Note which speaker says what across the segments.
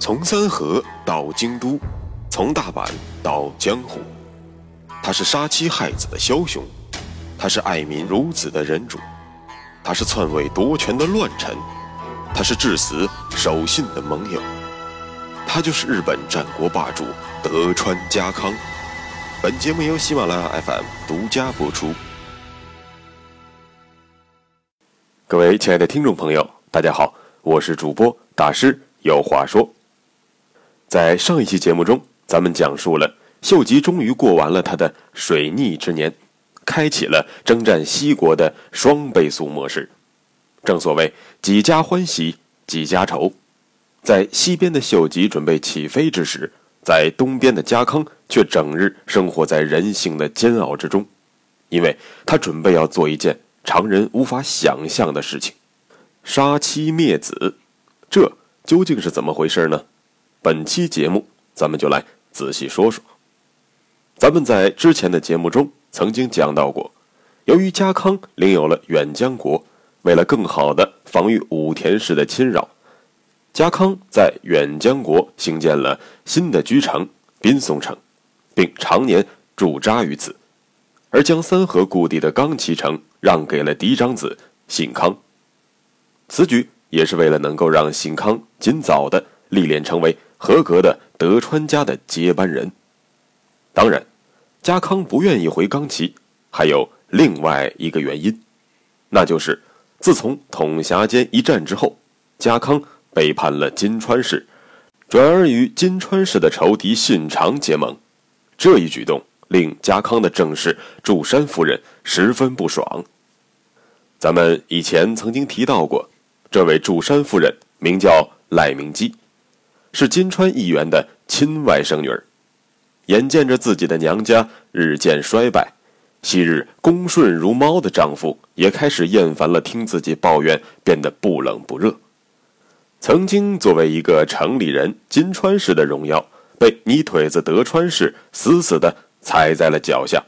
Speaker 1: 从三河到京都，从大阪到江湖，他是杀妻害子的枭雄，他是爱民如子的仁主，他是篡位夺权的乱臣，他是至死守信的盟友，他就是日本战国霸主德川家康。本节目由喜马拉雅 FM 独家播出。各位亲爱的听众朋友，大家好，我是主播大师，有话说。在上一期节目中，咱们讲述了秀吉终于过完了他的水逆之年，开启了征战西国的双倍速模式。正所谓几家欢喜几家愁，在西边的秀吉准备起飞之时，在东边的家康却整日生活在人性的煎熬之中，因为他准备要做一件常人无法想象的事情——杀妻灭子。这究竟是怎么回事呢？本期节目，咱们就来仔细说说。咱们在之前的节目中曾经讲到过，由于家康领有了远江国，为了更好的防御武田氏的侵扰，家康在远江国兴建了新的居城滨松城，并常年驻扎于此，而将三河故地的冈崎城让给了嫡长子信康。此举也是为了能够让信康尽早的历练成为。合格的德川家的接班人。当然，家康不愿意回冈崎，还有另外一个原因，那就是自从统辖间一战之后，家康背叛了金川氏，转而与金川氏的仇敌信长结盟。这一举动令家康的正室祝山夫人十分不爽。咱们以前曾经提到过，这位祝山夫人名叫赖明基。是金川议员的亲外甥女儿，眼见着自己的娘家日渐衰败，昔日恭顺如猫的丈夫也开始厌烦了听自己抱怨，变得不冷不热。曾经作为一个城里人，金川氏的荣耀被泥腿子德川氏死死的踩在了脚下，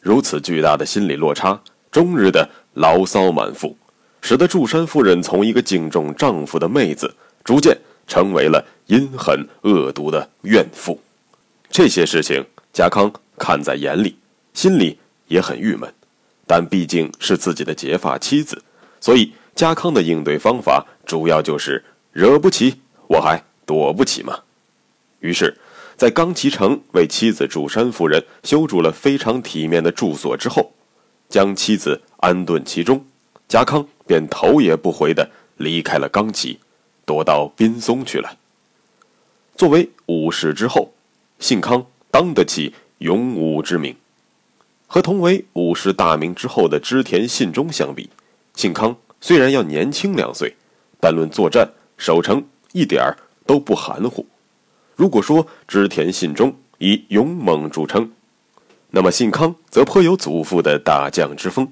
Speaker 1: 如此巨大的心理落差，终日的牢骚满腹，使得祝山夫人从一个敬重丈夫的妹子，逐渐。成为了阴狠恶毒的怨妇，这些事情家康看在眼里，心里也很郁闷。但毕竟是自己的结发妻子，所以家康的应对方法主要就是惹不起我还躲不起嘛。于是，在冈崎城为妻子祝山夫人修筑了非常体面的住所之后，将妻子安顿其中，家康便头也不回的离开了冈崎。躲到滨松去了。作为武士之后，信康当得起勇武之名。和同为武士大名之后的织田信忠相比，信康虽然要年轻两岁，但论作战守城一点儿都不含糊。如果说织田信忠以勇猛著称，那么信康则颇有祖父的大将之风。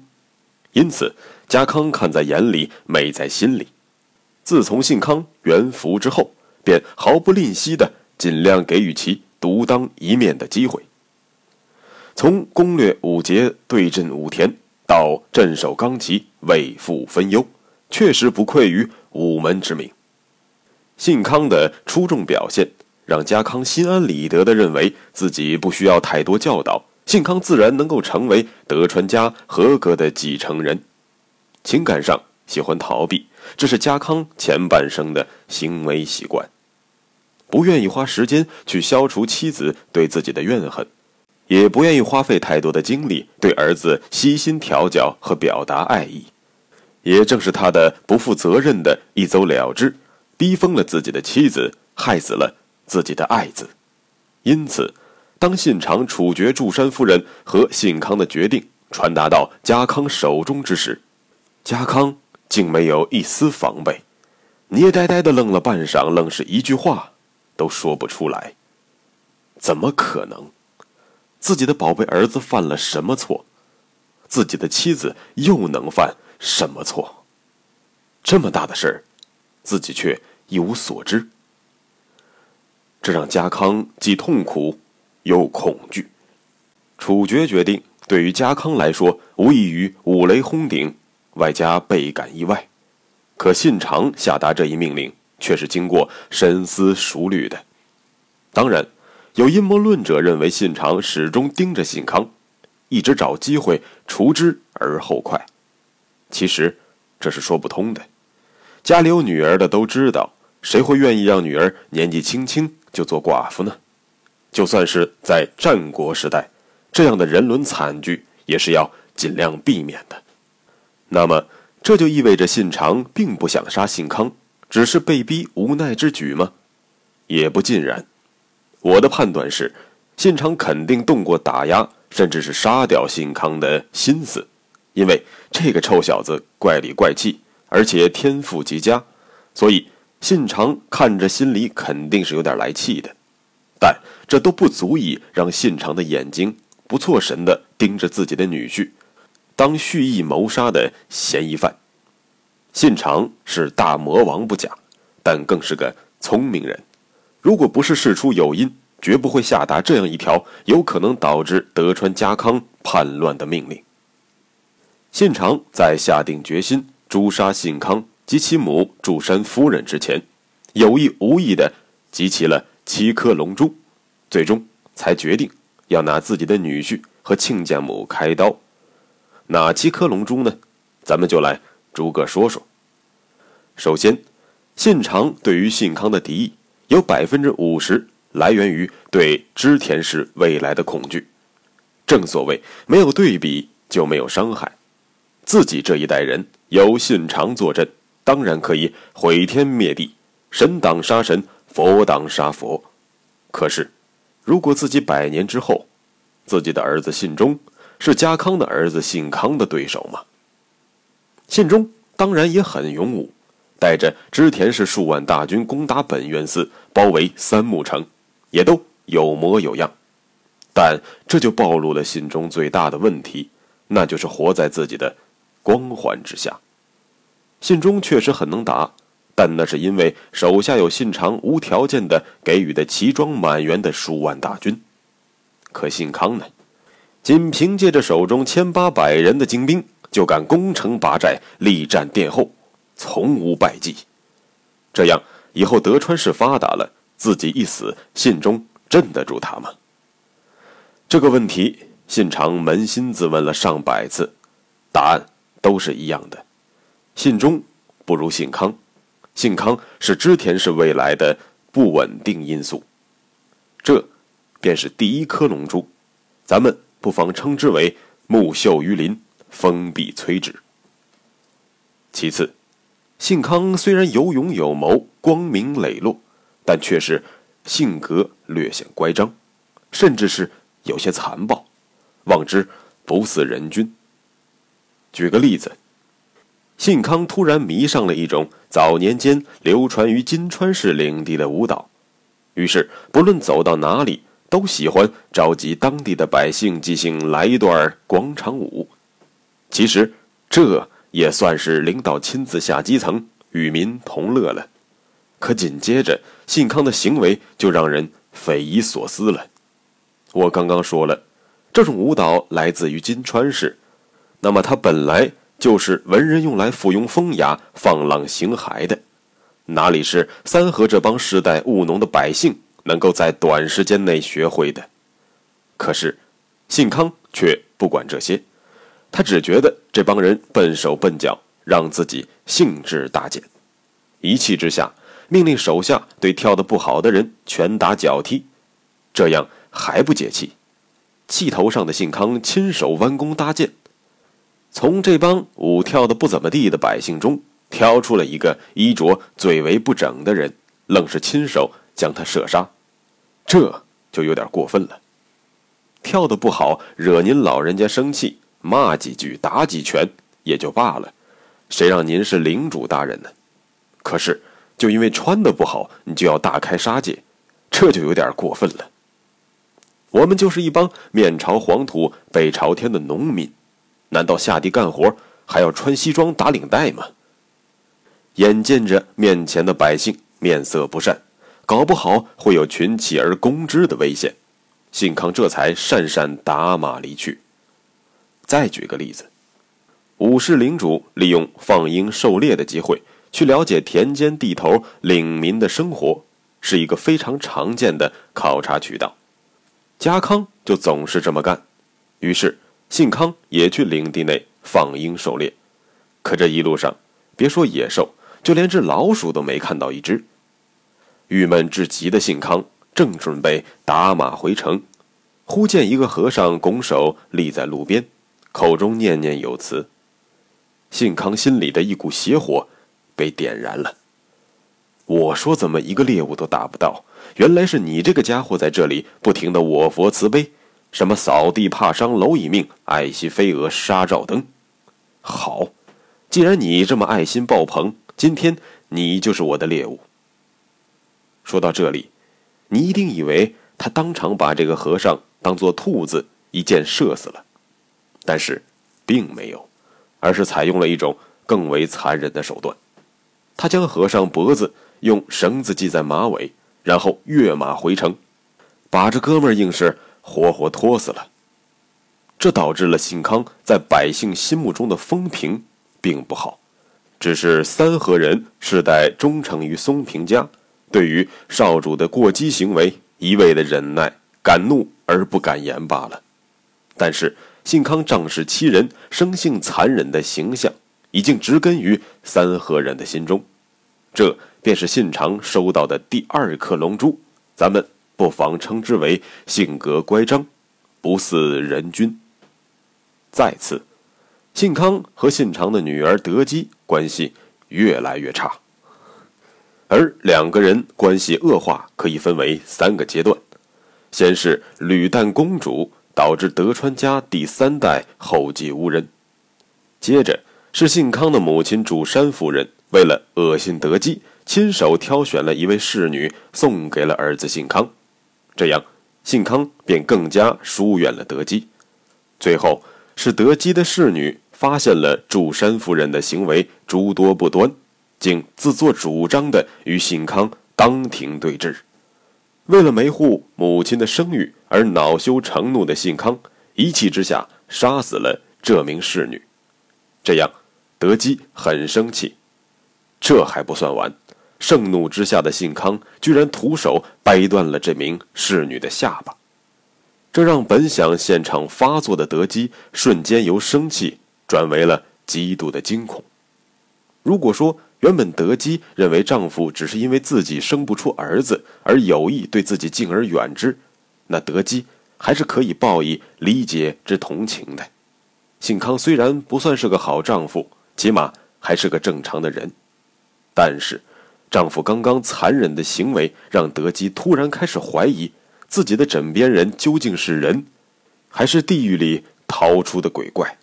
Speaker 1: 因此，家康看在眼里，美在心里。自从信康元服之后，便毫不吝惜的尽量给予其独当一面的机会。从攻略五节对阵武田，到镇守冈崎，为父分忧，确实不愧于武门之名。信康的出众表现，让家康心安理得的认为自己不需要太多教导，信康自然能够成为德川家合格的继承人。情感上喜欢逃避。这是家康前半生的行为习惯，不愿意花时间去消除妻子对自己的怨恨，也不愿意花费太多的精力对儿子悉心调教和表达爱意。也正是他的不负责任的一走了之，逼疯了自己的妻子，害死了自己的爱子。因此，当信长处决祝山夫人和信康的决定传达到家康手中之时，家康。竟没有一丝防备，捏呆呆的愣了半晌，愣是一句话都说不出来。怎么可能？自己的宝贝儿子犯了什么错？自己的妻子又能犯什么错？这么大的事儿，自己却一无所知，这让家康既痛苦又恐惧。处决决定对于家康来说，无异于五雷轰顶。外加倍感意外，可信长下达这一命令，却是经过深思熟虑的。当然，有阴谋论者认为信长始终盯着信康，一直找机会除之而后快。其实，这是说不通的。家里有女儿的都知道，谁会愿意让女儿年纪轻轻就做寡妇呢？就算是在战国时代，这样的人伦惨剧也是要尽量避免的。那么，这就意味着信长并不想杀信康，只是被逼无奈之举吗？也不尽然。我的判断是，信长肯定动过打压，甚至是杀掉信康的心思，因为这个臭小子怪里怪气，而且天赋极佳，所以信长看着心里肯定是有点来气的。但这都不足以让信长的眼睛不错神的盯着自己的女婿，当蓄意谋杀的嫌疑犯。信长是大魔王不假，但更是个聪明人。如果不是事出有因，绝不会下达这样一条有可能导致德川家康叛乱的命令。信长在下定决心诛杀信康及其母祝山夫人之前，有意无意的集齐了七颗龙珠，最终才决定要拿自己的女婿和亲家母开刀。哪七颗龙珠呢？咱们就来逐个说说。首先，信长对于信康的敌意。有百分之五十来源于对织田氏未来的恐惧。正所谓没有对比就没有伤害，自己这一代人有信长坐镇，当然可以毁天灭地，神挡杀神，佛挡杀佛。可是，如果自己百年之后，自己的儿子信忠是家康的儿子信康的对手吗？信忠当然也很勇武。带着织田氏数万大军攻打本愿寺，包围三木城，也都有模有样。但这就暴露了信中最大的问题，那就是活在自己的光环之下。信中确实很能打，但那是因为手下有信长无条件的给予的齐装满员的数万大军。可信康呢？仅凭借着手中千八百人的精兵，就敢攻城拔寨，力战殿后。从无败绩，这样以后德川氏发达了，自己一死，信中镇得住他吗？这个问题，信长扪心自问了上百次，答案都是一样的：信中不如信康，信康是织田氏未来的不稳定因素。这，便是第一颗龙珠，咱们不妨称之为木秀于林，风必摧之。其次。信康虽然有勇有谋、光明磊落，但却是性格略显乖张，甚至是有些残暴，望之不似人君。举个例子，信康突然迷上了一种早年间流传于金川市领地的舞蹈，于是不论走到哪里，都喜欢召集当地的百姓即兴来一段广场舞。其实这。也算是领导亲自下基层与民同乐了，可紧接着信康的行为就让人匪夷所思了。我刚刚说了，这种舞蹈来自于金川市，那么它本来就是文人用来附庸风雅、放浪形骸的，哪里是三河这帮世代务农的百姓能够在短时间内学会的？可是，信康却不管这些。他只觉得这帮人笨手笨脚，让自己兴致大减，一气之下命令手下对跳得不好的人拳打脚踢，这样还不解气，气头上的信康亲手弯弓搭箭，从这帮舞跳的不怎么地的百姓中挑出了一个衣着最为不整的人，愣是亲手将他射杀，这就有点过分了。跳得不好，惹您老人家生气。骂几句，打几拳也就罢了，谁让您是领主大人呢？可是，就因为穿的不好，你就要大开杀戒，这就有点过分了。我们就是一帮面朝黄土背朝天的农民，难道下地干活还要穿西装打领带吗？眼见着面前的百姓面色不善，搞不好会有群起而攻之的危险，信康这才讪讪打马离去。再举个例子，武士领主利用放鹰狩猎的机会，去了解田间地头领民的生活，是一个非常常见的考察渠道。家康就总是这么干，于是信康也去领地内放鹰狩猎。可这一路上，别说野兽，就连只老鼠都没看到一只。郁闷至极的信康正准备打马回城，忽见一个和尚拱手立在路边，口中念念有词。信康心里的一股邪火被点燃了。我说怎么一个猎物都打不到？原来是你这个家伙在这里不停的我佛慈悲，什么扫地怕伤蝼蚁命，爱惜飞蛾杀照灯。好，既然你这么爱心爆棚，今天你就是我的猎物。说到这里，你一定以为他当场把这个和尚当做兔子一箭射死了，但是并没有，而是采用了一种更为残忍的手段，他将和尚脖子用绳子系在马尾。然后跃马回城，把这哥们儿硬是活活拖死了。这导致了信康在百姓心目中的风评并不好，只是三河人世代忠诚于松平家，对于少主的过激行为一味的忍耐、敢怒而不敢言罢了。但是信康仗势欺人、生性残忍的形象已经植根于三河人的心中，这。便是信长收到的第二颗龙珠，咱们不妨称之为性格乖张，不似人君。再次，信康和信长的女儿德姬关系越来越差，而两个人关系恶化可以分为三个阶段：先是吕旦公主导致德川家第三代后继无人；接着是信康的母亲主山夫人为了恶心德基。亲手挑选了一位侍女，送给了儿子信康，这样信康便更加疏远了德基。最后是德基的侍女发现了祝山夫人的行为诸多不端，竟自作主张的与信康当庭对质。为了维护母亲的声誉而恼羞成怒的信康，一气之下杀死了这名侍女。这样，德基很生气。这还不算完。盛怒之下的信康居然徒手掰断了这名侍女的下巴，这让本想现场发作的德基瞬间由生气转为了极度的惊恐。如果说原本德基认为丈夫只是因为自己生不出儿子而有意对自己敬而远之，那德基还是可以报以理解之同情的。信康虽然不算是个好丈夫，起码还是个正常的人，但是。丈夫刚刚残忍的行为，让德基突然开始怀疑自己的枕边人究竟是人，还是地狱里逃出的鬼怪。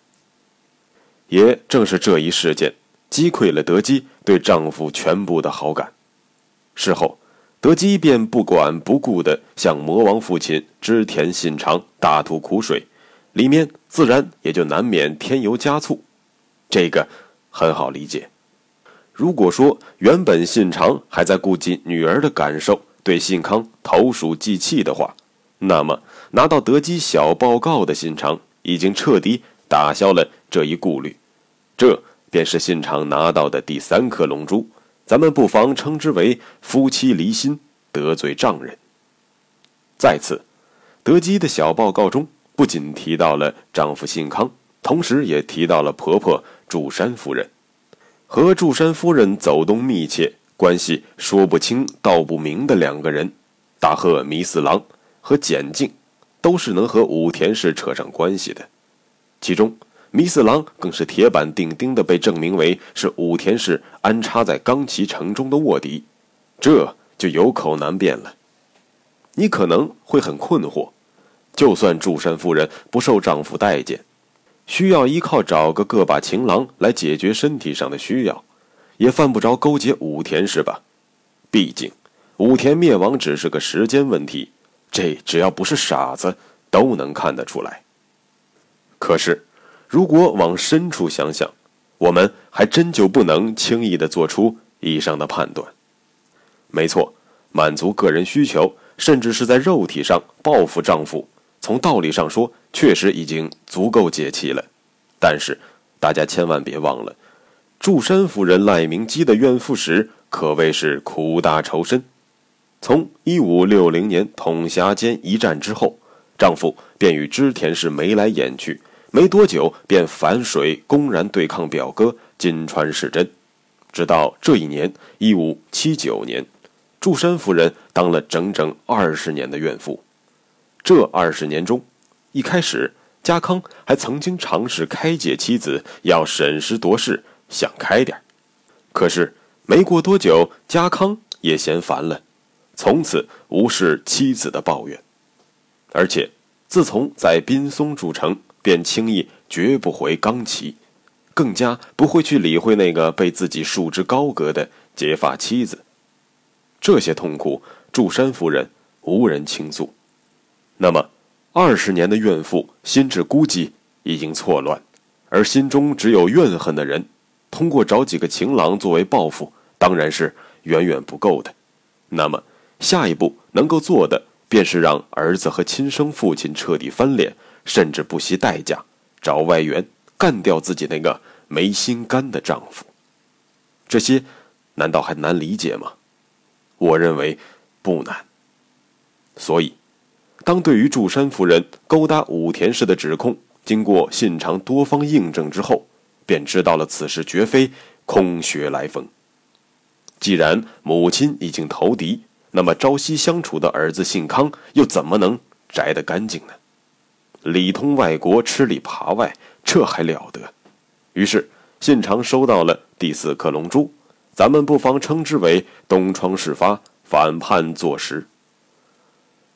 Speaker 1: 也正是这一事件，击溃了德基对丈夫全部的好感。事后，德基便不管不顾地向魔王父亲织田信长大吐苦水，里面自然也就难免添油加醋。这个很好理解。如果说原本信长还在顾及女儿的感受，对信康投鼠忌器的话，那么拿到德基小报告的信长已经彻底打消了这一顾虑。这便是信长拿到的第三颗龙珠，咱们不妨称之为夫妻离心，得罪丈人。再次，德基的小报告中不仅提到了丈夫信康，同时也提到了婆婆祝山夫人。和祝山夫人走动密切、关系说不清道不明的两个人，大贺弥四郎和简静，都是能和武田氏扯上关系的。其中，弥四郎更是铁板钉钉的被证明为是武田氏安插在冈崎城中的卧底，这就有口难辩了。你可能会很困惑，就算祝山夫人不受丈夫待见。需要依靠找个个把情郎来解决身体上的需要，也犯不着勾结武田是吧？毕竟武田灭亡只是个时间问题，这只要不是傻子都能看得出来。可是，如果往深处想想，我们还真就不能轻易的做出以上的判断。没错，满足个人需求，甚至是在肉体上报复丈夫。从道理上说，确实已经足够解气了，但是大家千万别忘了，祝山夫人赖明基的怨妇史可谓是苦大仇深。从一五六零年统辖间一战之后，丈夫便与织田氏眉来眼去，没多久便反水公然对抗表哥金川世真。直到这一年一五七九年，祝山夫人当了整整二十年的怨妇。这二十年中，一开始家康还曾经尝试开解妻子，要审时度势，想开点可是没过多久，家康也嫌烦了。从此无视妻子的抱怨，而且自从在滨松筑城，便轻易绝不回冈崎，更加不会去理会那个被自己束之高阁的结发妻子。这些痛苦，祝山夫人无人倾诉。那么，二十年的怨妇心智估计已经错乱，而心中只有怨恨的人，通过找几个情郎作为报复，当然是远远不够的。那么。下一步能够做的，便是让儿子和亲生父亲彻底翻脸，甚至不惜代价找外援干掉自己那个没心肝的丈夫。这些难道还难理解吗？我认为不难。所以，当对于祝山夫人勾搭武田氏的指控经过信长多方印证之后，便知道了此事绝非空穴来风。既然母亲已经投敌。那么朝夕相处的儿子信康又怎么能摘得干净呢？里通外国，吃里扒外，这还了得？于是信长收到了第四颗龙珠，咱们不妨称之为东窗事发，反叛坐实。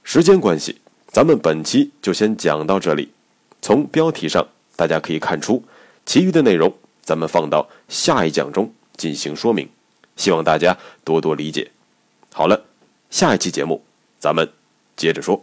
Speaker 1: 时间关系，咱们本期就先讲到这里。从标题上大家可以看出，其余的内容咱们放到下一讲中进行说明，希望大家多多理解。好了。下一期节目，咱们接着说。